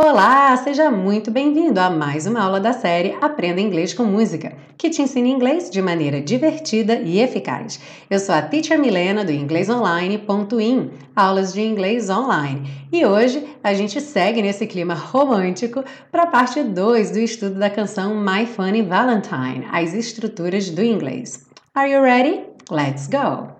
Olá, seja muito bem-vindo a mais uma aula da série Aprenda Inglês com Música, que te ensina inglês de maneira divertida e eficaz. Eu sou a Teacher Milena do inglesonline.in, aulas de inglês online. E hoje a gente segue nesse clima romântico para a parte 2 do estudo da canção My Funny Valentine, as estruturas do inglês. Are you ready? Let's go!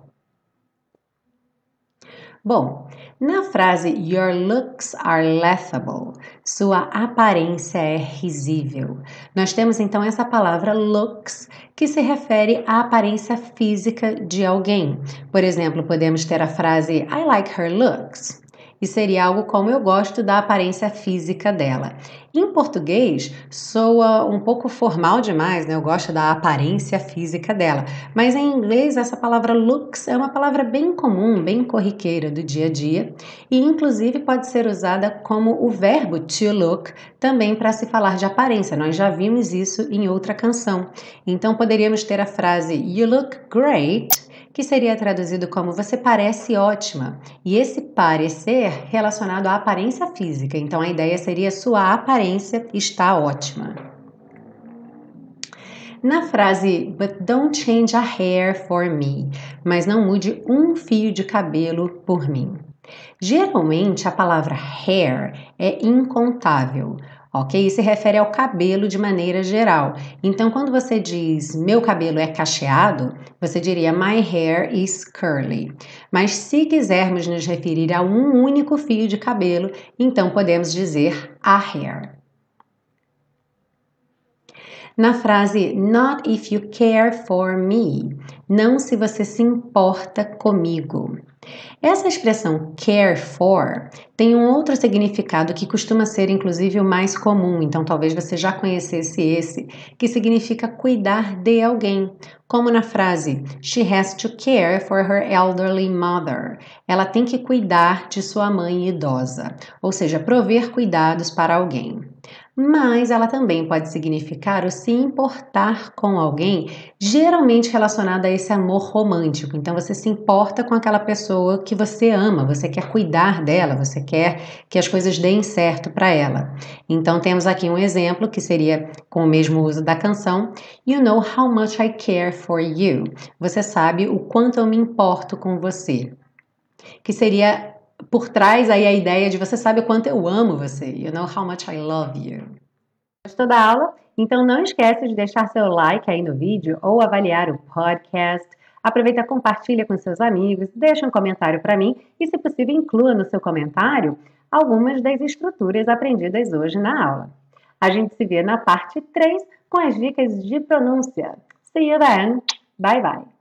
Bom, na frase Your looks are laughable, sua aparência é risível, nós temos então essa palavra looks que se refere à aparência física de alguém. Por exemplo, podemos ter a frase I like her looks e seria algo como eu gosto da aparência física dela. Em português, soa um pouco formal demais, né? Eu gosto da aparência física dela. Mas em inglês, essa palavra looks é uma palavra bem comum, bem corriqueira do dia a dia e, inclusive, pode ser usada como o verbo to look também para se falar de aparência. Nós já vimos isso em outra canção. Então, poderíamos ter a frase You look great que seria traduzido como você parece ótima. E esse parecer relacionado à aparência física. Então a ideia seria sua aparência está ótima. Na frase But don't change a hair for me, mas não mude um fio de cabelo por mim. Geralmente a palavra hair é incontável ok? E se refere ao cabelo de maneira geral. Então, quando você diz meu cabelo é cacheado, você diria my hair is curly. Mas se quisermos nos referir a um único fio de cabelo, então podemos dizer a hair. Na frase not if you care for me, não se você se importa comigo. Essa expressão care for tem um outro significado que costuma ser inclusive o mais comum, então talvez você já conhecesse esse, que significa cuidar de alguém, como na frase She has to care for her elderly mother. Ela tem que cuidar de sua mãe idosa, ou seja, prover cuidados para alguém mas ela também pode significar o se importar com alguém, geralmente relacionado a esse amor romântico. Então você se importa com aquela pessoa que você ama, você quer cuidar dela, você quer que as coisas deem certo para ela. Então temos aqui um exemplo que seria com o mesmo uso da canção: You know how much I care for you. Você sabe o quanto eu me importo com você. Que seria por trás aí a ideia de você sabe o quanto eu amo você. You know how much I love you. Gostou da aula? Então não esquece de deixar seu like aí no vídeo ou avaliar o podcast. Aproveita compartilha com seus amigos, deixa um comentário para mim e, se possível, inclua no seu comentário algumas das estruturas aprendidas hoje na aula. A gente se vê na parte 3 com as dicas de pronúncia. See you then! Bye bye!